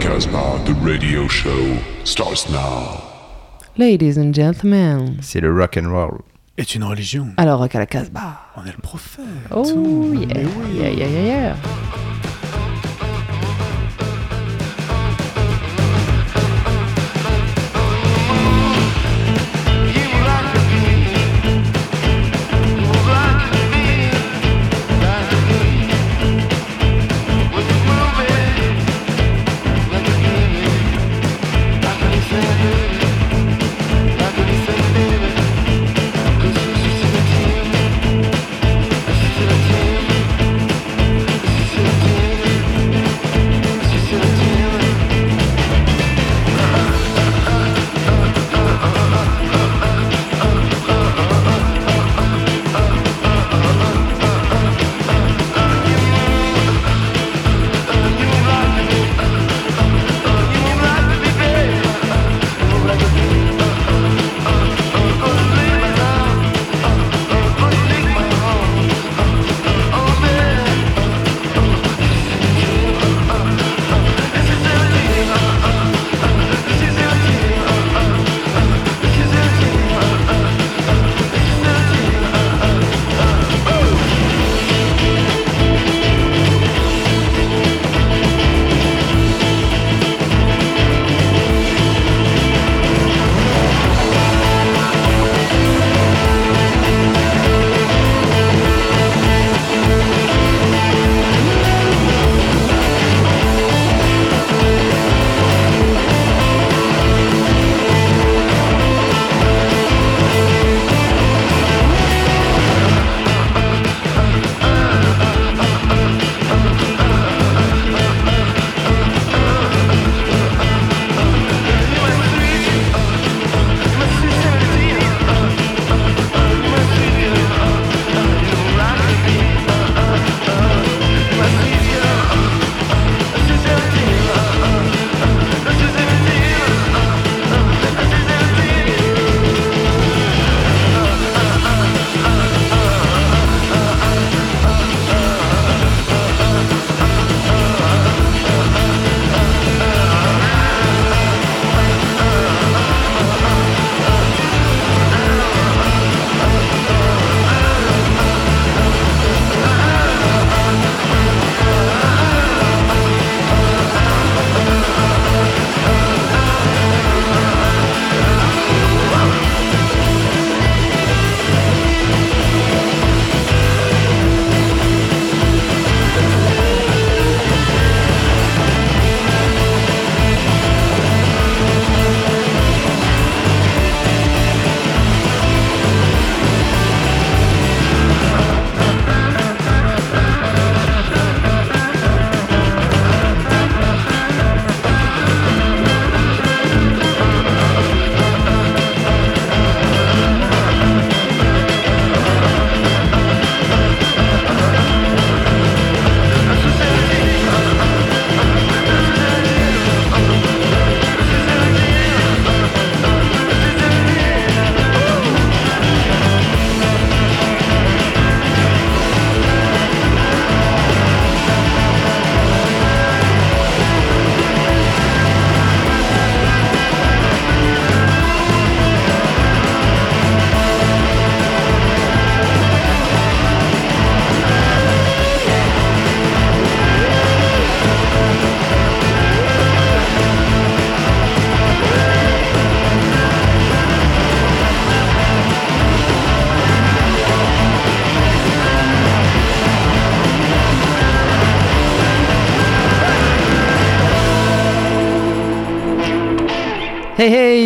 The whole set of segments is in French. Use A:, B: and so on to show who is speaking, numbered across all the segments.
A: Casbah, the radio show starts now.
B: Ladies and gentlemen.
C: C'est le rock and roll.
D: Est une religion.
B: Alors, rock à la Casbah.
D: On est le prophète.
B: Oh yeah, yeah, yeah, yeah, yeah.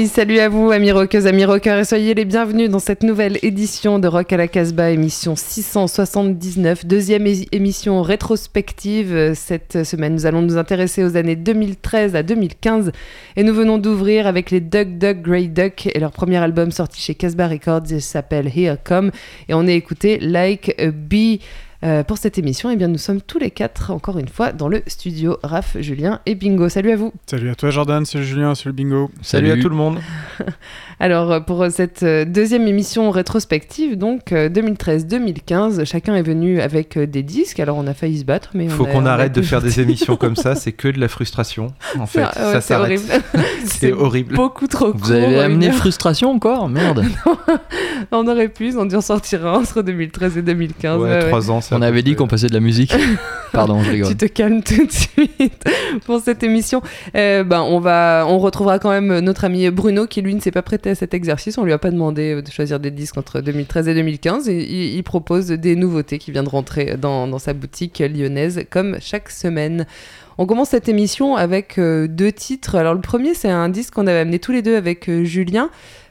B: Salut à vous amis rockeuses, amis rockeurs et soyez les bienvenus dans cette nouvelle édition de Rock à la Casbah, émission 679, deuxième émission rétrospective. Cette semaine, nous allons nous intéresser aux années 2013 à 2015 et nous venons d'ouvrir avec les Duck Duck Grey Duck et leur premier album sorti chez Casbah Records s'appelle Here Come et on est écouté Like a Bee Euh, pour cette émission, eh bien, nous sommes tous les quatre, encore une fois, dans le studio. Raph, Julien et Bingo. Salut à vous.
C: Salut à toi Jordan, salut Julien, salut Bingo.
D: Salut, à tout le monde.
B: Alors, euh, pour cette euh, deuxième émission rétrospective, donc 2013-2015, chacun est venu avec des disques. Alors, on a failli se battre, mais
D: Il faut
B: on a-
D: qu'on
B: on
D: arrête de faire des émissions comme ça, c'est que de la frustration. En fait,
B: Ah, ouais,
D: ça
B: c'est
D: s'arrête.
B: horrible.
D: C'est horrible.
B: Beaucoup trop
E: Vous avez amené frustration encore Merde.
B: On aurait pu, ils ont dû en sortir un entre 2013 et 2015.
D: Ouais,
B: ouais, ouais.
D: trois ans.
E: On avait dit qu'on passait de la musique. Pardon, je rigole.
B: Tu te calmes tout de suite pour cette émission. Euh, ben, on, va, on retrouvera quand même notre ami Bruno qui, lui, ne s'est pas prêté cet exercice. On lui a pas demandé euh, de choisir des disques entre 2013 et 2015. Et il, il propose des nouveautés qui viennent de rentrer dans, dans sa boutique lyonnaise, comme chaque semaine. On commence cette émission avec euh, deux titres. Alors, le premier, c'est un disque qu'on avait amené tous les deux avec euh, Julien.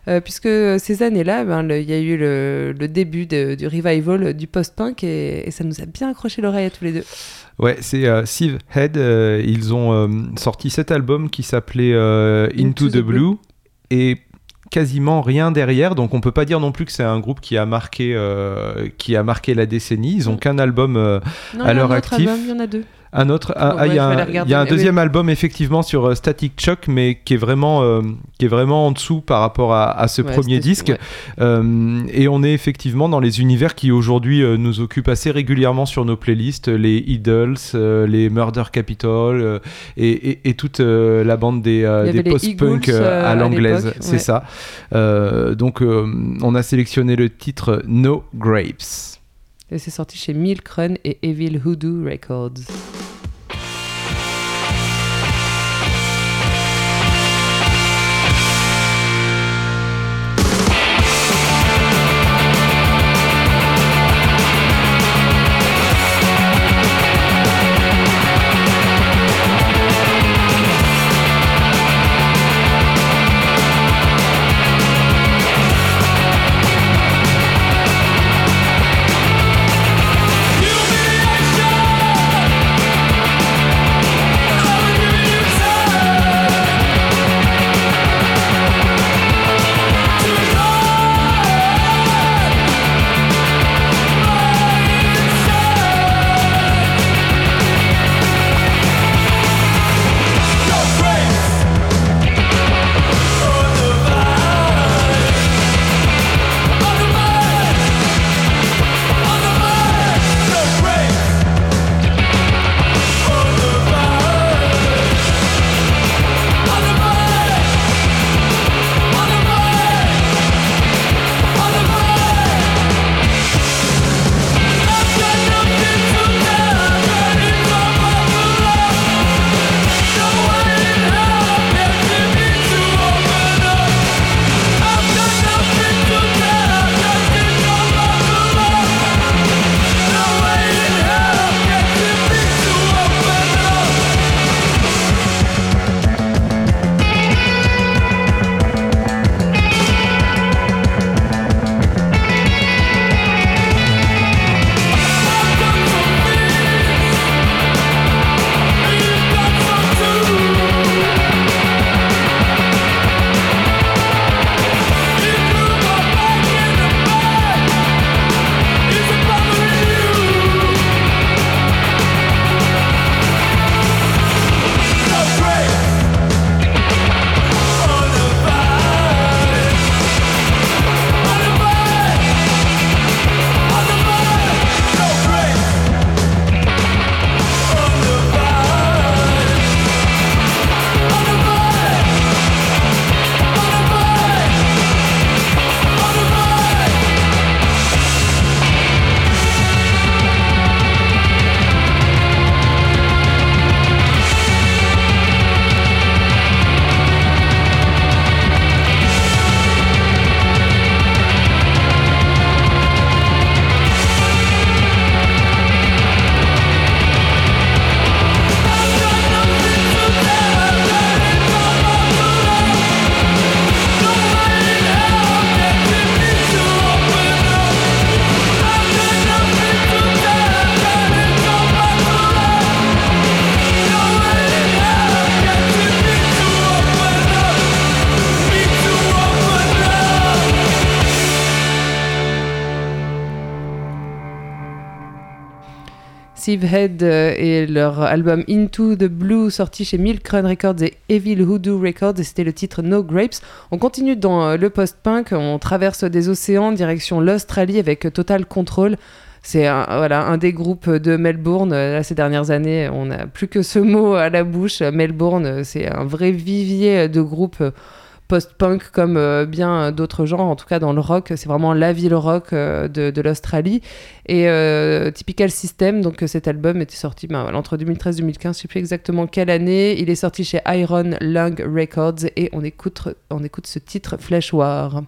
B: euh, puisque ces années-là, ben, il y a eu le, le début de- du revival du post-punk et, et ça nous a bien accroché l'oreille à tous les deux.
D: Ouais, c'est Sieve Head. ils ont sorti cet album qui s'appelait Into, the, Blue. et quasiment rien derrière. Donc on peut pas dire non plus que c'est un groupe qui a marqué euh, qui a marqué la décennie. Ils ont qu'un album euh,
B: Non,
D: À
B: autre
D: actif,
B: album, il y en a deux.
D: Un autre, ah, ah, il y a un,
B: regarder,
D: il y a un
B: mais
D: deuxième album effectivement sur euh, Static Shock, mais qui est vraiment, euh, qui est vraiment en dessous par rapport à, à ce
B: Ouais,
D: premier disque.
B: ouais.
D: Euh, et on est effectivement dans les univers qui aujourd'hui euh, nous occupent assez régulièrement sur nos playlists, les Idols, les Murder Capital et, et- et toute la bande des, post-punk à l'anglaise, c'est ça. Donc on a sélectionné le titre No Grapes.
B: Et c'est sorti chez Milk Run et Evil Hoodoo Records. Steve Head euh, et leur album Into the Blue sorti chez Milk Run Records et Evil Hoodoo Records et c'était le titre No Grapes. On continue dans euh, le post-punk, on traverse des océans direction l'Australie avec Total Control. C'est un, voilà, un des groupes de Melbourne. Euh, ces dernières années, on n'a plus que ce mot à la bouche. Melbourne, c'est un vrai vivier de groupes post-punk comme euh, bien d'autres genres. En tout cas, dans le rock, c'est vraiment la ville rock euh, de, l'Australie. Et euh, Typical System, donc euh, cet album était sorti ben, entre 2013 et 2015, je sais plus exactement quelle année. Il est sorti chez Iron Lung Records et on écoute, on écoute ce titre Flesh War.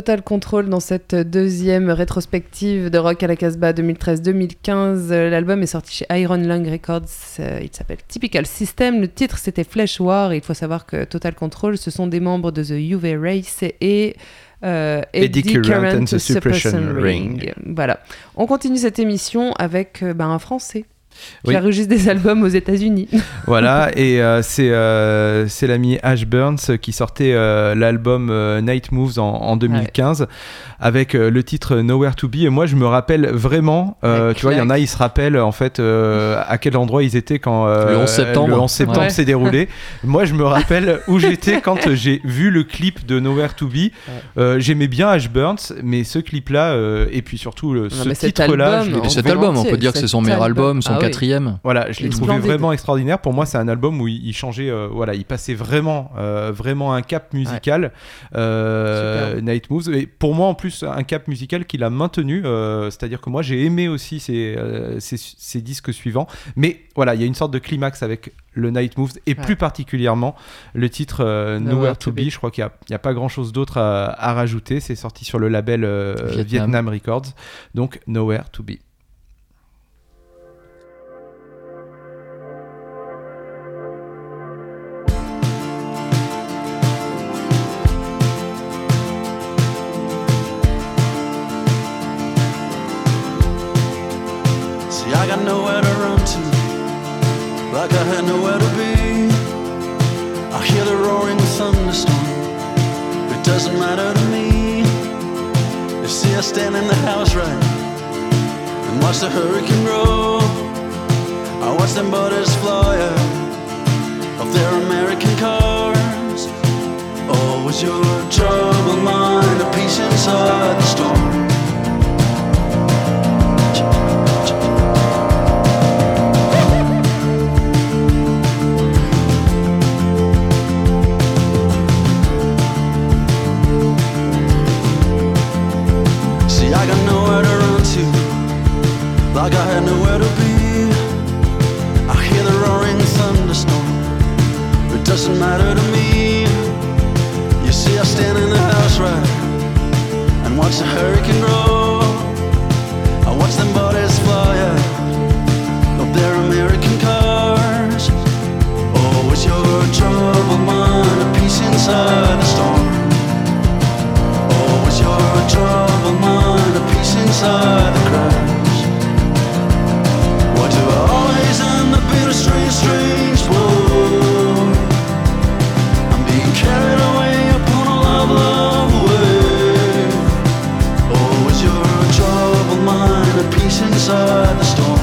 B: Total Control dans cette deuxième rétrospective de Rock à la Casbah 2013-2015. Euh, L'album est sorti chez Iron Lung Records. Euh, il s'appelle Typical System. Le titre c'était Flesh War. Et il faut savoir que Total Control, ce sont des membres de The UV Race et euh,
D: Eddie Current and the Suppression Ring.
B: Voilà. On continue cette émission avec euh, ben, un Français.
D: Oui.
B: Qui enregistre des albums aux États-Unis.
D: Voilà, et euh, c'est euh, c'est l'ami Ash Burns qui sortait euh, l'album euh, Night Moves en, en 2015 avec euh, le titre Nowhere to Be. Et moi, je me rappelle vraiment, euh,
B: Ouais,
D: tu vois, il y en a, ils se rappellent en fait euh, à quel endroit ils étaient quand euh,
E: Le 11 septembre.
D: le 11 septembre
B: Ouais.
D: s'est déroulé. moi, je me rappelle où j'étais quand j'ai vu le clip de Nowhere to Be. Euh, J'aimais bien Ash Burns, mais ce clip-là, euh, et puis surtout le, ce titre-là,
E: cet album, on peut dire que c'est son meilleur
B: album.
E: album, son
B: Ah.
E: Quatrième.
D: Voilà, je l'ai trouvé
B: splendide.
D: vraiment extraordinaire. Pour moi, c'est un album où il, il changeait, euh, voilà, il passait vraiment, euh, vraiment un cap musical. Euh. Night Moves. Et pour moi, en plus, un cap musical qu'il a maintenu. euh, C'est-à-dire que moi, j'ai aimé aussi ses, euh, ses- ses disques suivants. Mais voilà, il y a une sorte de climax avec le Night Moves et
B: Ouais.
D: plus particulièrement le titre euh, Nowhere, to Be. Je crois qu'il n'y a, pas grand-chose d'autre à, à rajouter. C'est sorti sur le label euh,
E: Vietnam.
D: Vietnam Records. Donc, Nowhere to Be.
F: Mind inside the storm?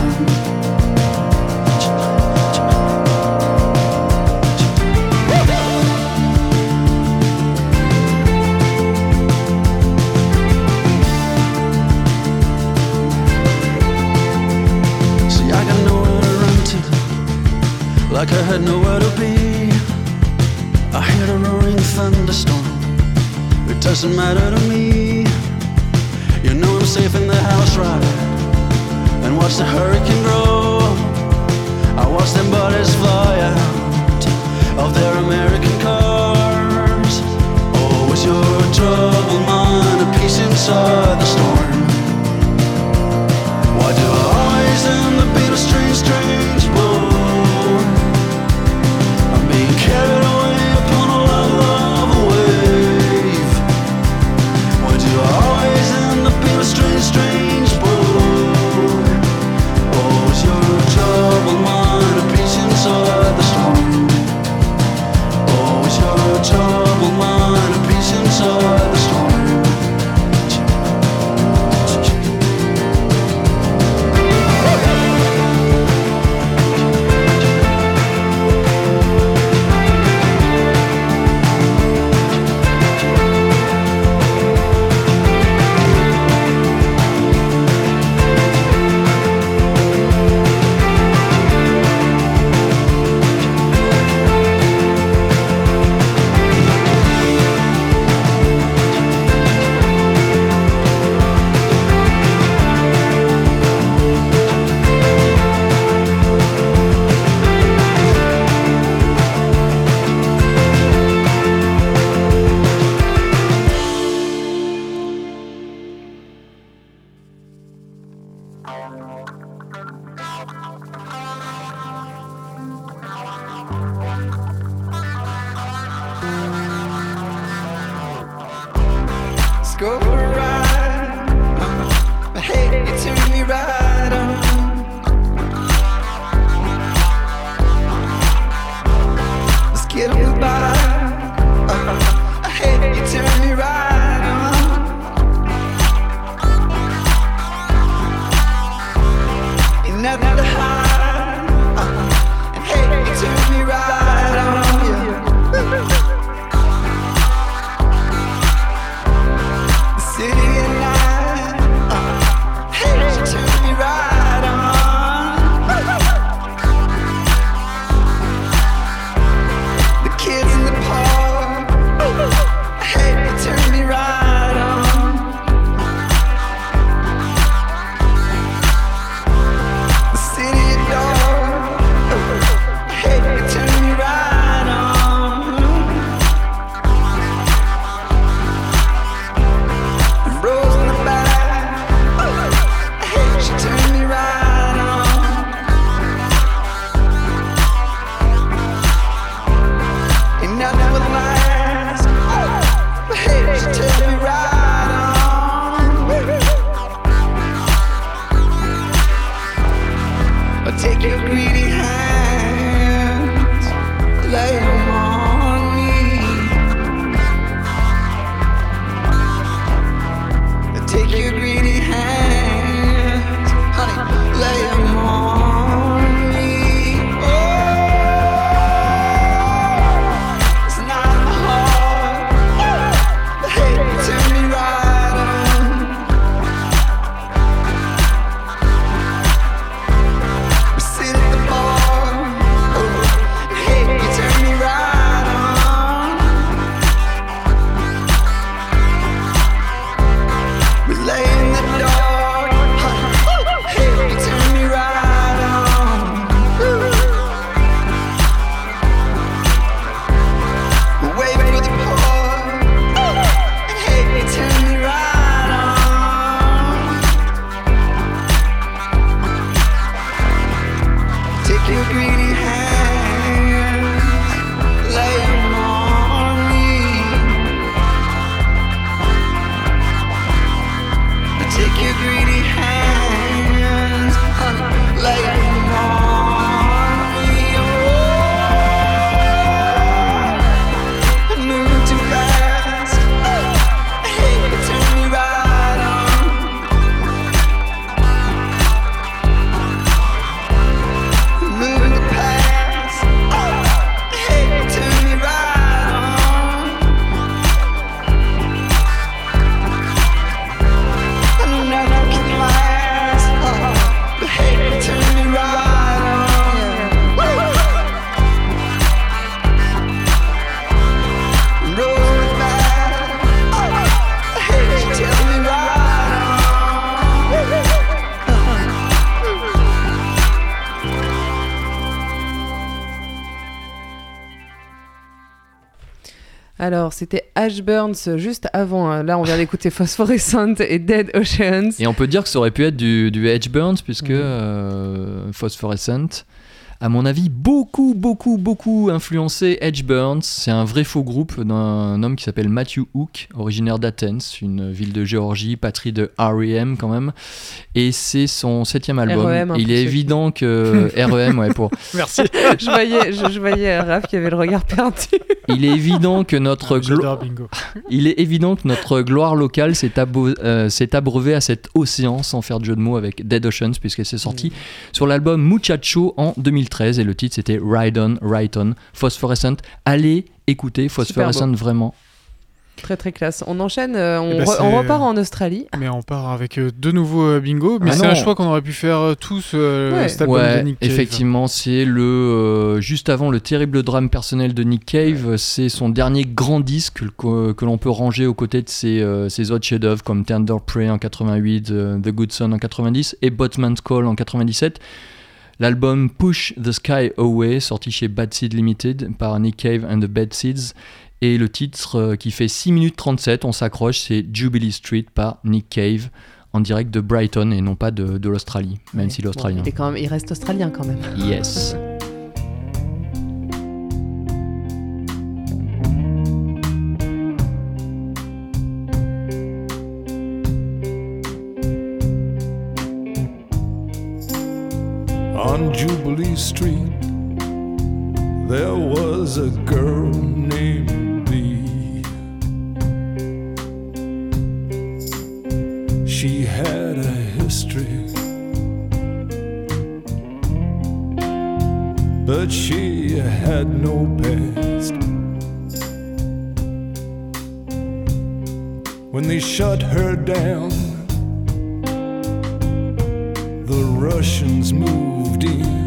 F: See, I got nowhere to run to, like I had nowhere to be. I hear roaring thunderstorm, it doesn't matter to me. And watch the hurricane
B: Alors, c'était Ash Burns juste avant. hein. Là, on vient d'écouter Phosphorescent et Dead Oceans.
E: Et on peut dire que ça aurait pu être du, du Edge Burns, puisque euh, Phosphorescent, à mon avis, beaucoup, beaucoup, beaucoup influencé Edge Burns. C'est un vrai faux groupe d'un homme qui s'appelle Matthew Hook, originaire d'Athens, une ville de Géorgie, patrie de R.E.M. quand même. Et c'est son septième album.
B: R.E.M., hein,
E: il est évident que R.E.M. ouais, pour.
C: Merci.
B: je voyais, je, je voyais Raph qui avait le regard perdu.
E: Il est évident que notre glo-
C: J'adore bingo.
E: Il est évident que notre gloire locale s'est abo- euh, abreuvée à cet océan, sans faire de jeu de mots, avec Dead Oceans, puisque c'est sorti sur l'album Muchacho en 2013, et le titre c'était Ride On, Right On, Phosphorescent. Allez écouter Phosphorescent vraiment.
B: Très très classe. On enchaîne, euh, on,
C: Eh ben,
B: re-
C: c'est-
B: on repart en Australie.
C: Mais on part avec euh, deux nouveaux euh, bingo. Mais
E: Ah
C: c'est un choix qu'on aurait pu faire euh, tous
B: Ouais.
C: cet album de
E: Ouais,
C: Nick Cave.
E: effectivement, c'est le euh, juste avant le terrible drame personnel de Nick Cave. C'est son dernier grand disque que, que l'on peut ranger aux côtés de ses, euh, ses autres chefs-d'œuvre comme Tender Prey en 88, euh, The Good Son en 90 et Botman's Call en 97. L'album Push the Sky Away, sorti chez Bad Seed Limited par Nick Cave and the Bad Seeds. Et le titre euh, qui fait 6 minutes 37, on s'accroche, c'est Jubilee Street par Nick Cave en direct de Brighton et non pas de, de l'Australie, même si
B: Bon,
E: l'Australien.
B: il, est quand même, il reste australien quand même.
E: Yes.
G: Jubilee Street, there was a girl named Bee. She had a history, but she had no past. When they shut her down, the Russians moved safety.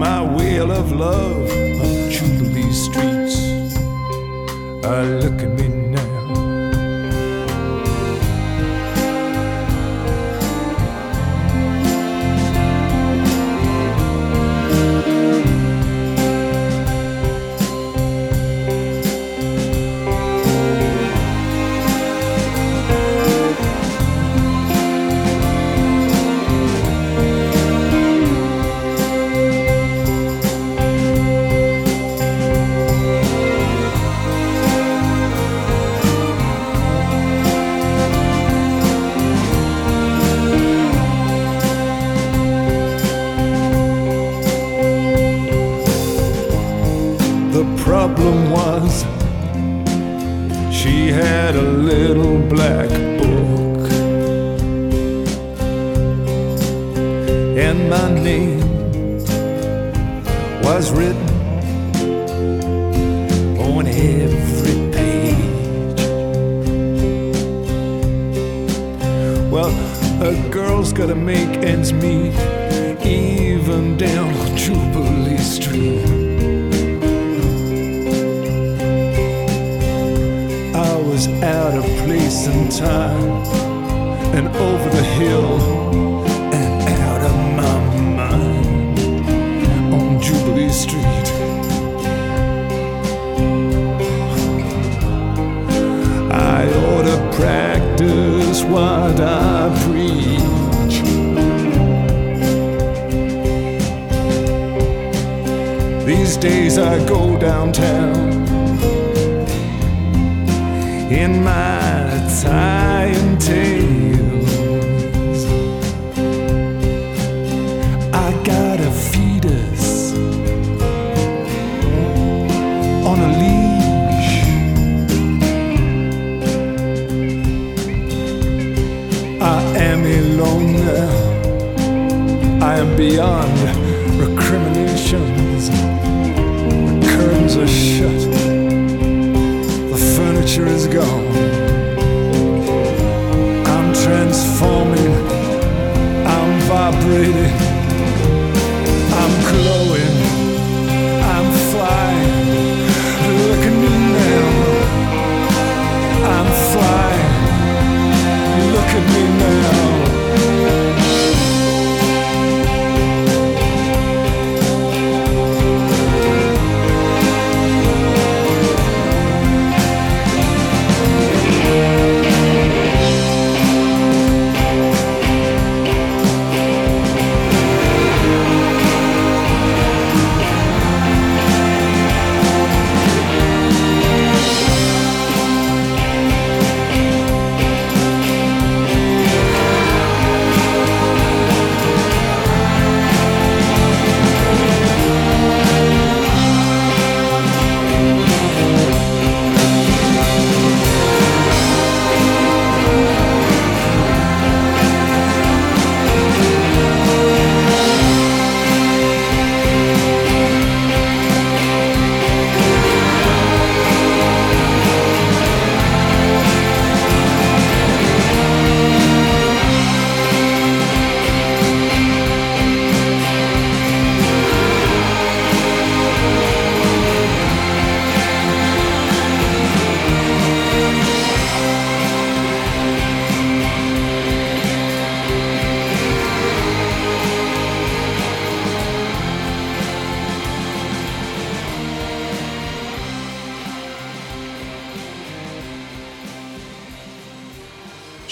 G: my wheel of love on Jubilee streets. I look at was written on every page. Well, a girl's gotta make ends meet, even down Jubilee Street. I was out of place and time and over the hill. what I preach. These days I go downtown in my time.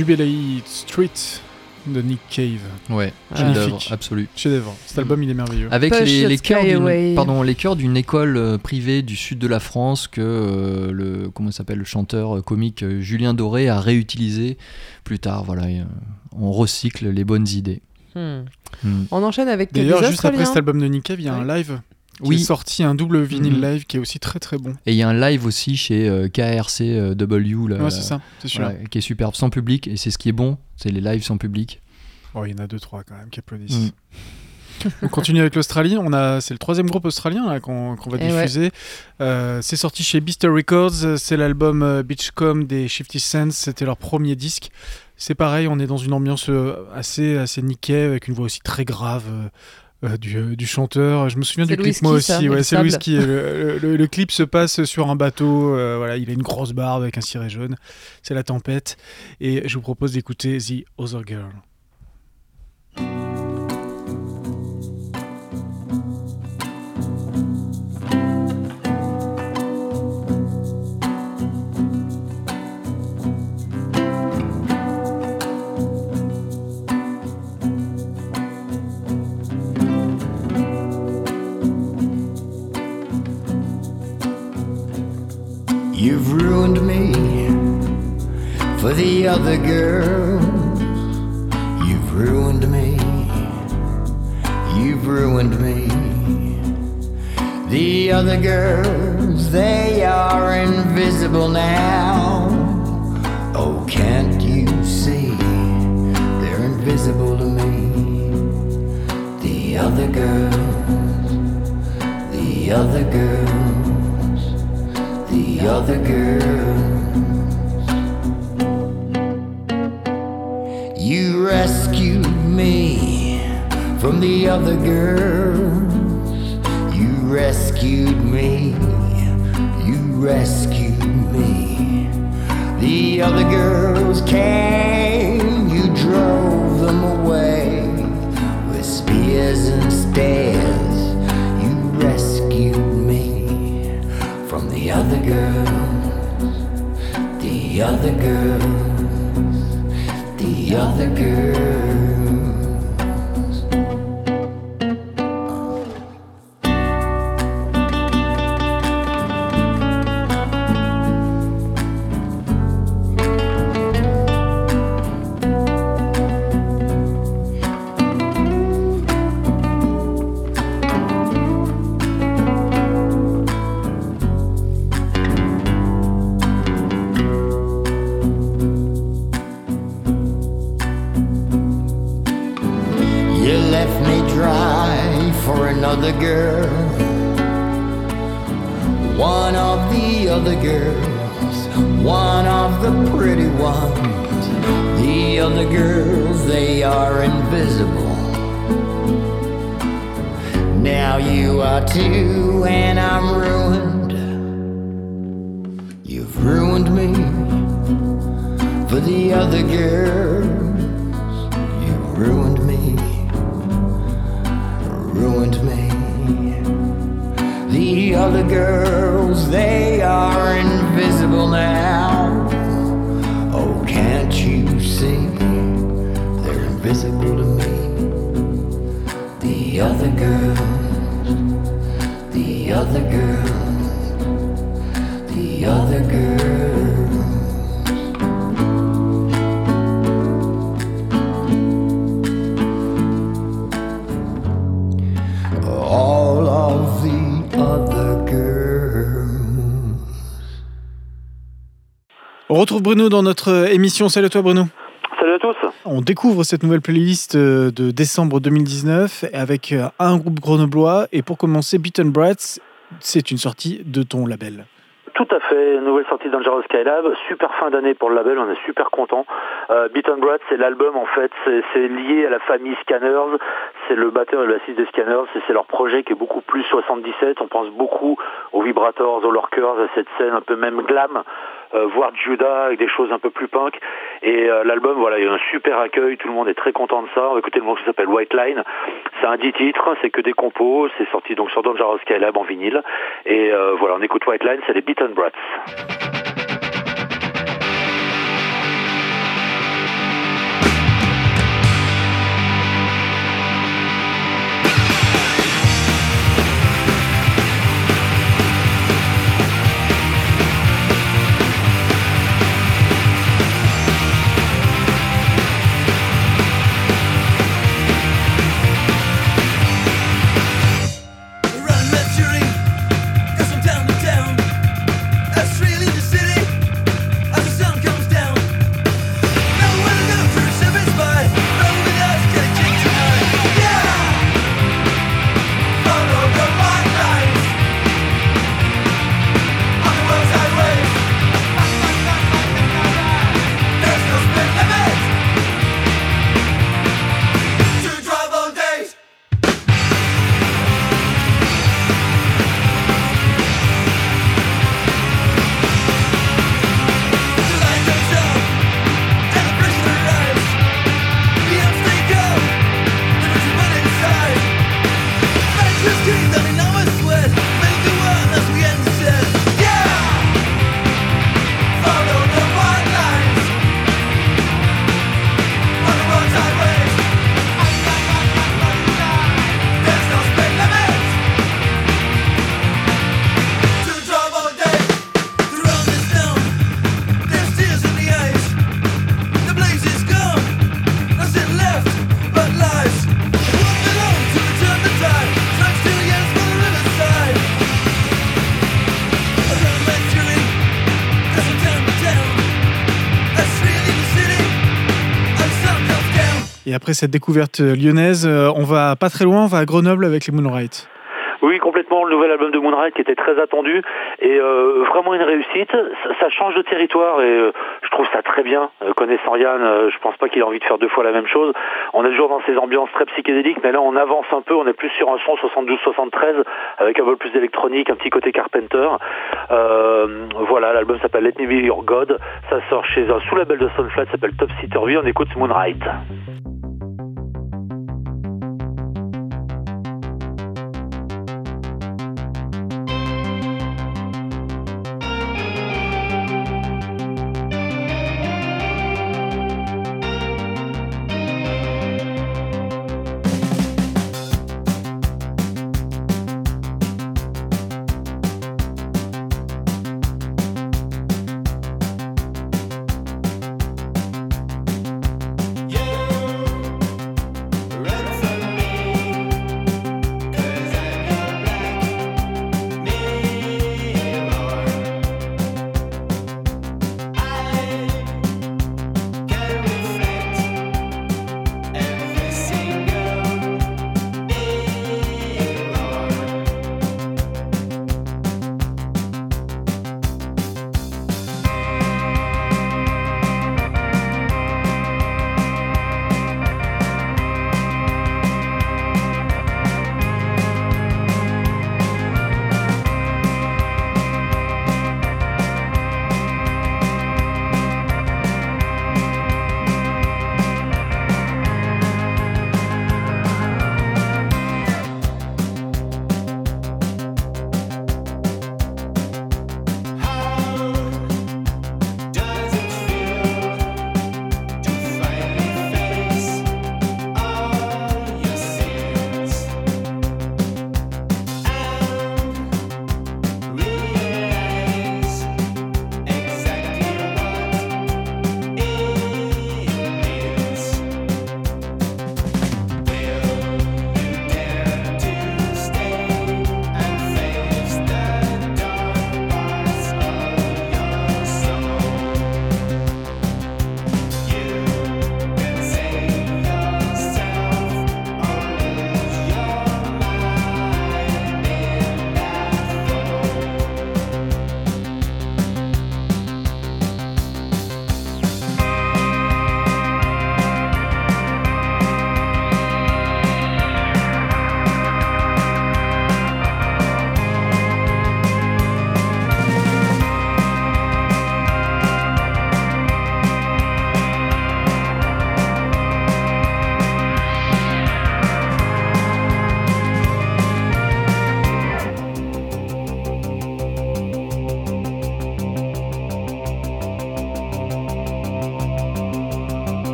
C: Jubilee Street de Nick Cave.
E: Ouais, chef-d'œuvre
C: Magnifique.
E: absolu.
C: Chef-d'œuvre. Cet album, il est merveilleux.
E: Avec
B: Push
E: les, chœurs d'une,
B: Away.
E: pardon, les chœurs d'une école euh, privée du sud de la France que euh, le comment s'appelle le chanteur euh, comique Julien Doré a réutilisé plus tard. Voilà, et, euh, on recycle les bonnes idées.
B: Hmm.
E: Hmm.
B: On enchaîne avec des
C: D'ailleurs, juste après cet album de Nick Cave, il y a un
B: Ouais.
C: Qui
E: Oui.
C: est sorti, un double vinyle
E: Mhm.
C: live qui est aussi très très bon.
E: Et il y a un live aussi chez euh, KRCW là,
C: ouais, c'est ça, c'est sûr.
E: voilà, qui est superbe, sans public. Et c'est ce qui est bon, c'est les lives sans public.
C: Oh, il y en a deux, trois quand même qui applaudissent. On continue avec l'Australie. On a, c'est le troisième groupe australien là, qu'on, qu'on va
B: Eh ouais.
C: diffuser. Euh, c'est sorti chez Beaster Records. C'est l'album euh, Beachcomb des Shifty Sense. C'était leur premier disque. C'est pareil, on est dans une ambiance euh, assez, assez niquée, avec une voix aussi très grave. euh, euh, du, euh, du chanteur, je me souviens du clip moi aussi. Ouais, c'est le
B: sable.
C: whisky. Le, le- le clip se passe sur un bateau. euh, voilà, il a une grosse barbe avec un ciré jaune. C'est la tempête. Et je vous propose d'écouter The Other Girl.
H: You've ruined me for the other girls. You've ruined me. You've ruined me. The other girls, they are invisible now. Oh, can't you see? They're invisible to me. The other girls, the other girls the other girls. You rescued me from the other girls. You rescued me. You rescued me. The other girls came. You drove them away with spears and stairs. Girls, the other girls, the other girls. One of the other girls, one of the pretty ones. The other girls, they are invisible. Now you are too, and I'm ruined. You've ruined me for the other girls. You ruined me, ruined me. The other girls, they are invisible now. Oh, can't you see? They're invisible to me. The other girls,
C: On retrouve Bruno dans notre émission. Salut à toi Bruno.
I: Salut à tous.
C: On découvre cette nouvelle playlist euh, de décembre 2019 avec euh, un groupe grenoblois. Et pour commencer, Beaten Brats, c'est une sortie de ton label.
I: Tout à fait, nouvelle sortie Dangerous Skylab, super fin d'année pour le label, on est super content. Euh, Beaten Brad, c'est l'album en fait, c'est lié à la famille Scanners, c'est le batteur et le bassiste des Scanners, c'est leur projet qui est beaucoup plus 77, on pense beaucoup aux Vibrators, aux Lurkers, à cette scène un peu même glam, voire Judas avec des choses un peu plus punk. Et euh, l'album, voilà, il y a un super accueil, tout le monde est très content de ça. On va écouter le morceau qui s'appelle White Line. C'est un 10 titres, c'est que des compos, c'est sorti donc sur Dangerous Skylab en vinyle. Et euh, voilà, on écoute White Line, c'est les Beaten Brats.
C: Cette découverte lyonnaise, euh, on va pas très loin, on va à Grenoble avec les Moonlight.
I: Oui, complètement. Le nouvel album de Moonlight qui était très attendu et euh, vraiment une réussite. Ça, change de territoire et euh, je trouve ça très bien. Connaissant Yann, je pense pas qu'il a envie de faire deux fois la même chose. On est toujours dans ces ambiances très psychédéliques, mais là on avance un peu. On est plus sur un son 72-73 avec un peu plus d'électronique, un petit côté Carpenter. Voilà, l'album s'appelle Let Me Be Your God. Ça sort chez un sous-label de Sunflat, ça s'appelle Top Sitter On écoute Moonlight.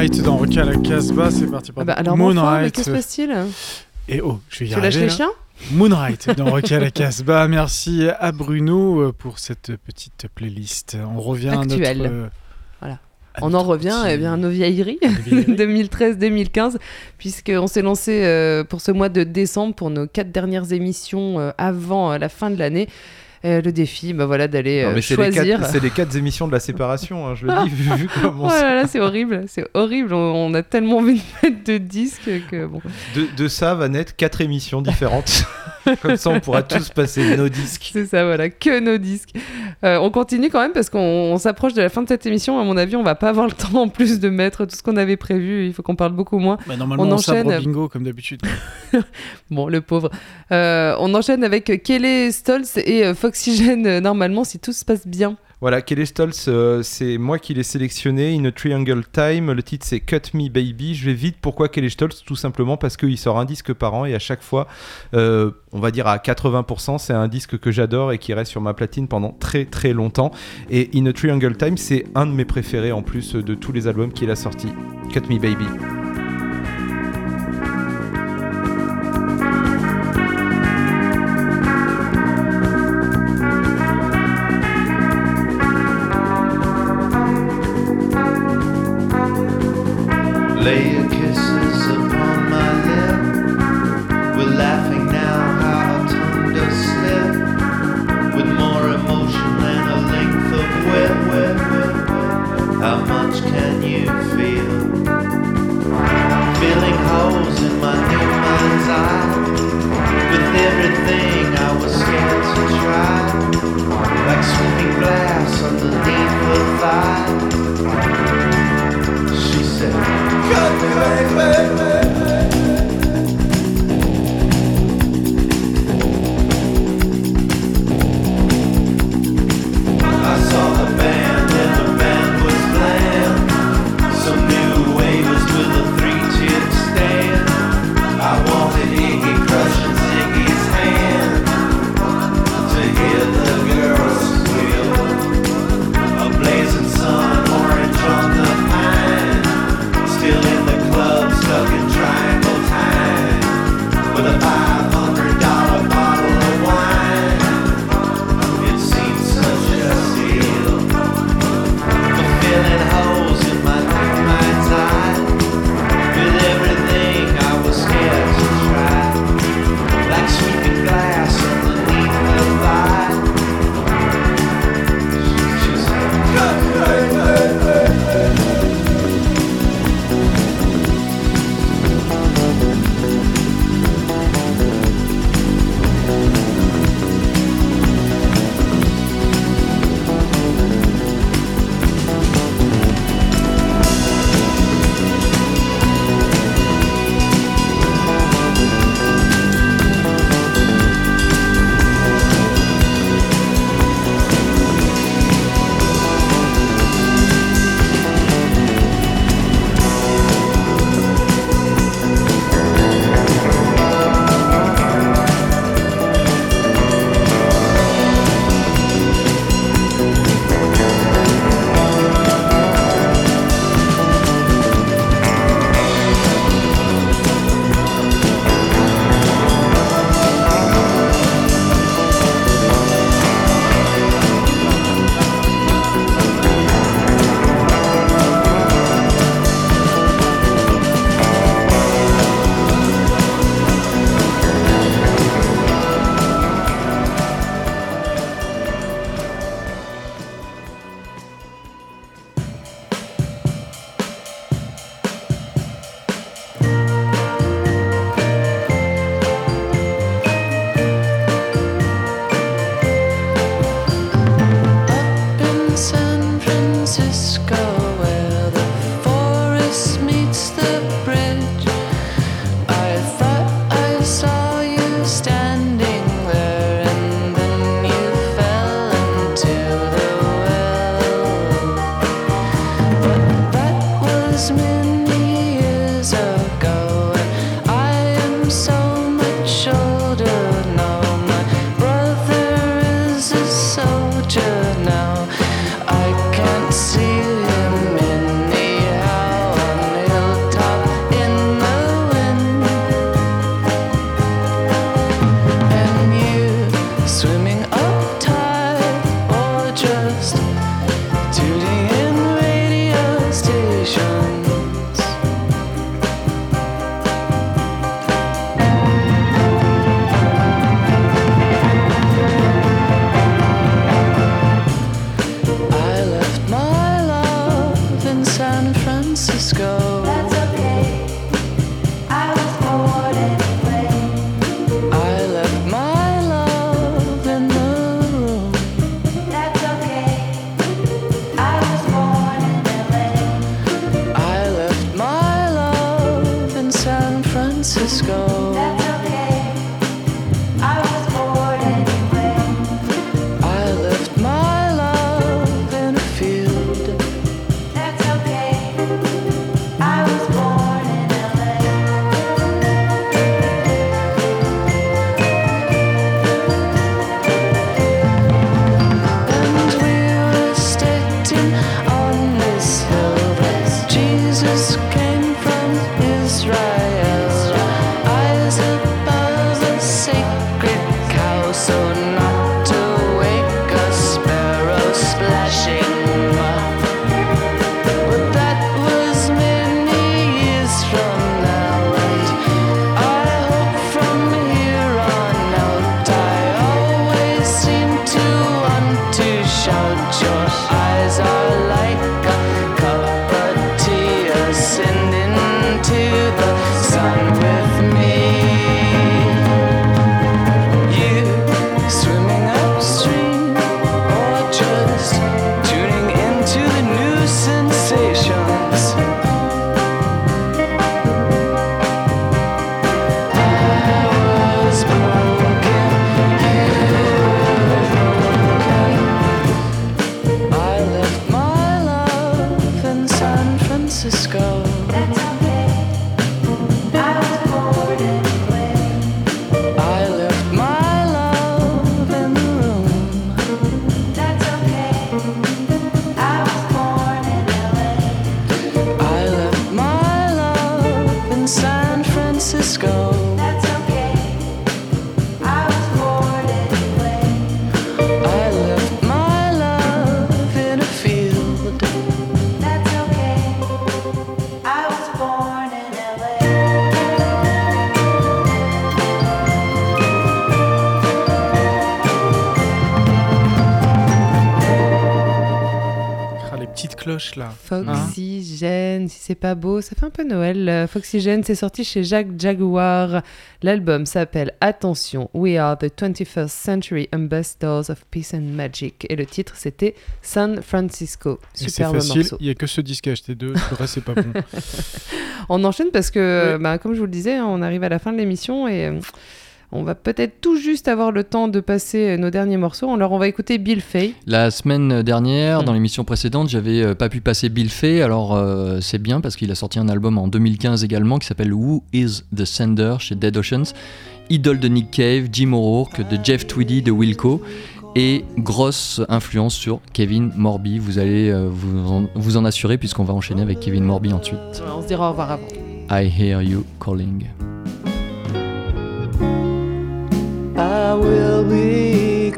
C: Moonlight dans Rocky à la Casbah, c'est parti pour
B: Ah bah, alors, mon enfant, mais
C: Moonlight.
B: que se passe-t-il
C: Et oh, je vais y
B: Tu lâches les
C: là.
B: chiens
C: Moonlight dans Rocky à la Casbah. Merci à Bruno euh, pour cette petite playlist. On revient à notre. Euh,
B: Voilà.
C: à
B: On en revient
C: petit-
B: eh bien, à nos vieilleries
C: vieilleries.
B: 2013-2015, puisqu'on s'est lancé euh, pour ce mois de décembre pour nos quatre dernières émissions euh, avant la fin de l'année. Euh, le défi, bah voilà, d'aller euh, choisir.
D: quatre, c'est les quatre émissions de la séparation, hein, je le dis, vu, vu comment
B: Oh là là, c'est horrible, c'est horrible. On, on a tellement envie de mettre de disques que bon.
D: De, de ça va naître quatre émissions différentes. Comme ça, on pourra tous passer nos disques.
B: C'est ça, voilà, que nos disques. Euh, on continue quand même parce qu'on on s'approche de la fin de cette émission. À mon avis, on va pas avoir le temps en plus de mettre tout ce qu'on avait prévu. Il faut qu'on parle beaucoup moins.
C: Bah, normalement,
B: On
C: on,
B: enchaîne.
C: au bingo comme d'habitude.
B: Bon, le pauvre. Euh, on enchaîne avec Kelly Stoltz et euh, Foxygen normalement si tout se passe bien.
D: Voilà, Kelly Stoltz, euh, c'est moi qui l'ai sélectionné. In a Triangle Time, le titre c'est Cut Me Baby. Je vais vite. Pourquoi Kelly Stoltz? Tout simplement parce qu'il sort un disque par an et à chaque fois, euh, on va dire à 80%, c'est un disque que j'adore et qui reste sur ma platine pendant très très longtemps. Et In a Triangle Time, c'est un de mes préférés en plus de tous les albums qu'il a sortis. Cut Me Baby.
C: Là.
B: Foxygène, si c'est pas beau, ça fait un peu Noël. Euh, Foxygène, c'est sorti chez Jacques Jaguar. L'album s'appelle Attention, We Are the 21st Century Ambassadors of Peace and Magic. Et le titre, c'était San Francisco. Superbe
C: facile, il y a que ce disque à acheter deux, le reste c'est pas bon.
B: On enchaîne parce que, bah, comme je vous le disais, on arrive à la fin de l'émission et euh, on va peut-être tout juste avoir le temps de passer euh, nos derniers morceaux. Alors, on va écouter Bill Fay.
E: La semaine dernière,
B: Hmm.
E: dans l'émission précédente, j'avais euh, pas pu passer Bill Fay. Alors euh, c'est bien parce qu'il a sorti un album en 2015 également qui s'appelle Who is the Sender chez Dead Oceans. Idole de Nick Cave, Jim O'Rourke, de Jeff Tweedy, de Wilco. Et grosse influence sur Kevin Morby. Vous allez vous, en, vous en assurer puisqu'on va enchaîner avec Kevin Morby ensuite.
B: On se dira au revoir avant.
E: I hear you calling.
J: I will be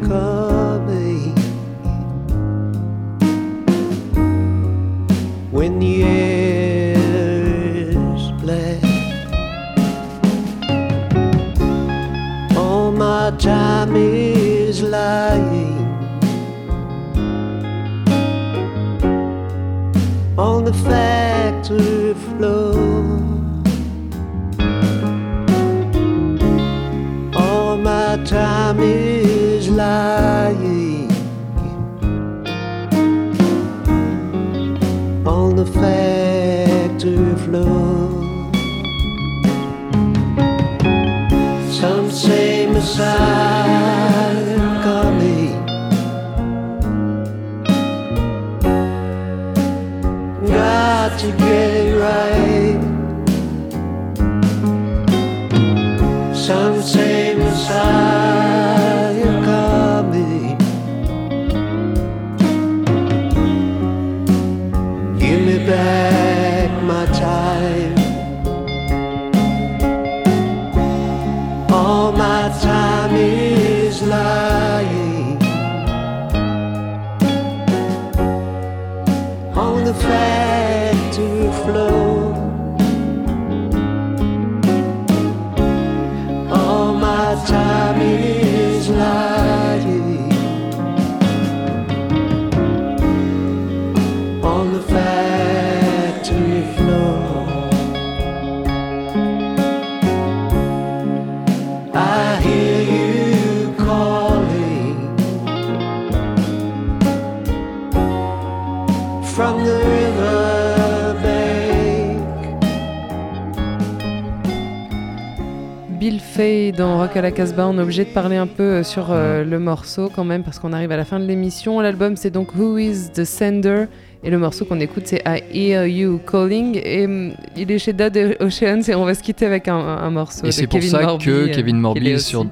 J: Bill
B: Fay dans Rock à la Casbah. On est obligé de parler un peu euh, sur euh, le morceau quand même parce qu'on arrive à la fin de l'émission. L'album c'est donc Who is the Sender et le morceau qu'on écoute c'est I Hear You Calling et hum, il est chez Dead Oceans et on va se quitter avec un, morceau.
E: Et c'est pour ça que Kevin Morby
B: est
E: sur,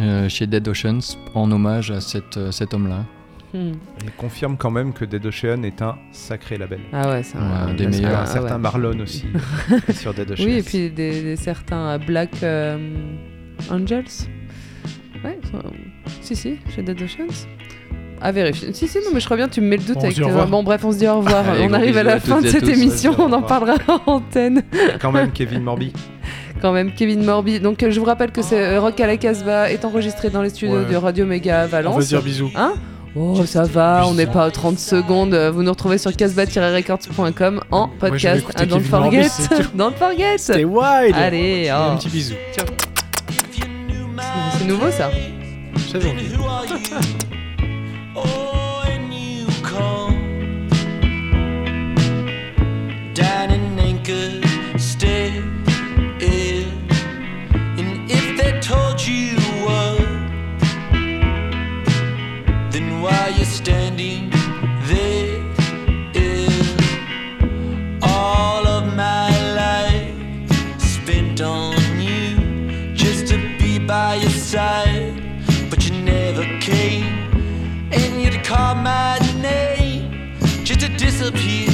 E: euh, chez Dead Oceans en hommage à cet homme-là.
B: Hmm.
D: Il confirme quand même que Dead Ocean est un sacré label.
B: Ah ouais, c'est un,
E: Ouais, des meilleurs.
D: Un
B: ah
D: certain
B: ouais.
D: Marlon aussi sur Dead Ocean.
B: Oui, et puis des, des certains Black euh, Angels. Ouais, si, si, chez Dead Oceans. À vérifier. Si, si, non, mais je crois bien, tu me mets le doute
C: Bon, on
B: avec tes-. Bon, bref, on se dit au revoir. On arrive à la fin de cette
E: tous.
B: émission, on en parlera en antenne.
D: Quand même, Kevin Morby.
B: Quand même, Kevin Morby. Donc, euh, je vous rappelle que c'est euh, Rock à la Casbah est enregistré dans les studios
C: Ouais.
B: de Radio Méga à
C: On
B: Valence.
C: va se dire bisous.
B: Hein? Oh, ça va, on n'est pas aux 30 secondes. Vous nous retrouvez sur casbah-records.com en podcast. Ah,
C: Kevin Morby,
B: forget.
C: c'est tout.
B: don't forget.
C: Stay wild
B: Allez, oh.
C: un petit bisou.
B: c'est nouveau ça.
C: J'avais envie.
F: Who are by your side, but you never came, and you'd call my name just to disappear.